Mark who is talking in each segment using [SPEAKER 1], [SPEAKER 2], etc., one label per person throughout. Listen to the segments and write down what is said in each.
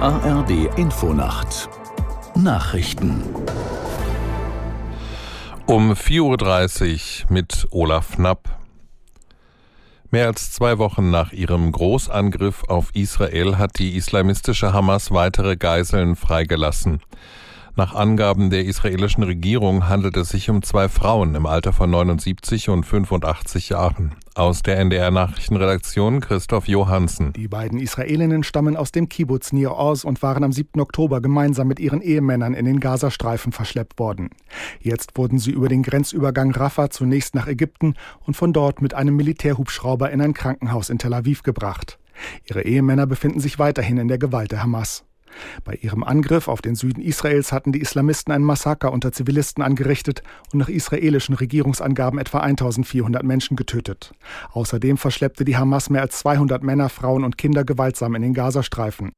[SPEAKER 1] ARD Infonacht Nachrichten
[SPEAKER 2] um 4.30 Uhr mit Olaf Knapp. Mehr als zwei Wochen nach ihrem Großangriff auf Israel hat die islamistische Hamas weitere Geiseln freigelassen. Nach Angaben der israelischen Regierung handelt es sich um zwei Frauen im Alter von 79 und 85 Jahren. Aus der NDR Nachrichtenredaktion Christoph Johansen.
[SPEAKER 3] Die beiden Israelinnen stammen aus dem Kibbutz Nir Oz und waren am 7. Oktober gemeinsam mit ihren Ehemännern in den Gazastreifen verschleppt worden. Jetzt wurden sie über den Grenzübergang Rafah zunächst nach Ägypten und von dort mit einem Militärhubschrauber in ein Krankenhaus in Tel Aviv gebracht. Ihre Ehemänner befinden sich weiterhin in der Gewalt der Hamas. Bei ihrem Angriff auf den Süden Israels hatten die Islamisten ein Massaker unter Zivilisten angerichtet und nach israelischen Regierungsangaben etwa 1400 Menschen getötet. Außerdem verschleppte die Hamas mehr als 200 Männer, Frauen und Kinder gewaltsam in den Gazastreifen.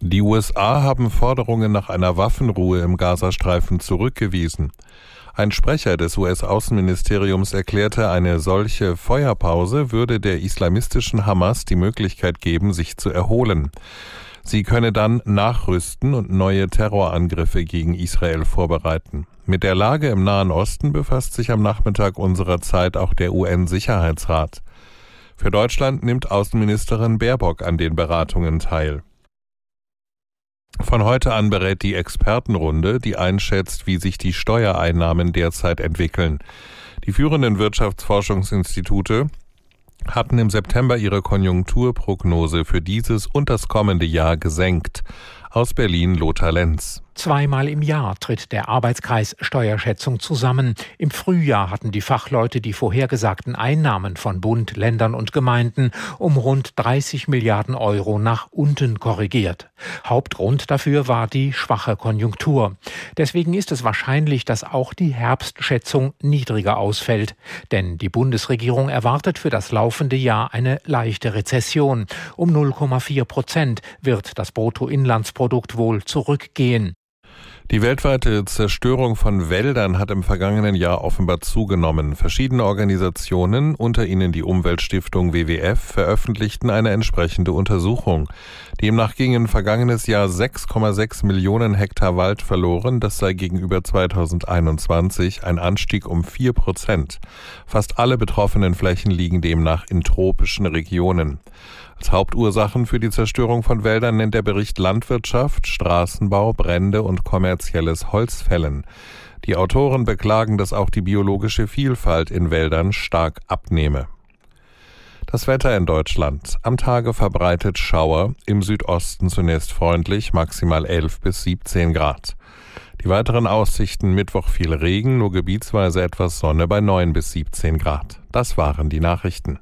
[SPEAKER 2] Die USA haben Forderungen nach einer Waffenruhe im Gazastreifen zurückgewiesen. Ein Sprecher des US-Außenministeriums erklärte, eine solche Feuerpause würde der islamistischen Hamas die Möglichkeit geben, sich zu erholen. Sie könne dann nachrüsten und neue Terrorangriffe gegen Israel vorbereiten. Mit der Lage im Nahen Osten befasst sich am Nachmittag unserer Zeit auch der UN-Sicherheitsrat. Für Deutschland nimmt Außenministerin Baerbock an den Beratungen teil. Von heute an berät die Expertenrunde, die einschätzt, wie sich die Steuereinnahmen derzeit entwickeln. Die führenden Wirtschaftsforschungsinstitute hatten im September ihre Konjunkturprognose für dieses und das kommende Jahr gesenkt. Aus Berlin Lothar Lenz.
[SPEAKER 4] Zweimal im Jahr tritt der Arbeitskreis Steuerschätzung zusammen. Im Frühjahr hatten die Fachleute die vorhergesagten Einnahmen von Bund, Ländern und Gemeinden um rund 30 Milliarden Euro nach unten korrigiert. Hauptgrund dafür war die schwache Konjunktur. Deswegen ist es wahrscheinlich, dass auch die Herbstschätzung niedriger ausfällt. Denn die Bundesregierung erwartet für das laufende Jahr eine leichte Rezession. Um 0,4 Prozent wird das Bruttoinlandsprodukt wohl zurückgehen.
[SPEAKER 2] Die weltweite Zerstörung von Wäldern hat im vergangenen Jahr offenbar zugenommen. Verschiedene Organisationen, unter ihnen die Umweltstiftung WWF, veröffentlichten eine entsprechende Untersuchung. Demnach gingen vergangenes Jahr 6,6 Millionen Hektar Wald verloren. Das sei gegenüber 2021 ein Anstieg um vier Prozent. Fast alle betroffenen Flächen liegen demnach in tropischen Regionen. Als Hauptursachen für die Zerstörung von Wäldern nennt der Bericht Landwirtschaft, Straßenbau, Brände und kommerzielles Holzfällen. Die Autoren beklagen, dass auch die biologische Vielfalt in Wäldern stark abnehme. Das Wetter in Deutschland. Am Tage verbreitet Schauer, im Südosten zunächst freundlich, maximal 11 bis 17 Grad. Die weiteren Aussichten Mittwoch viel Regen, nur gebietsweise etwas Sonne bei 9 bis 17 Grad. Das waren die Nachrichten.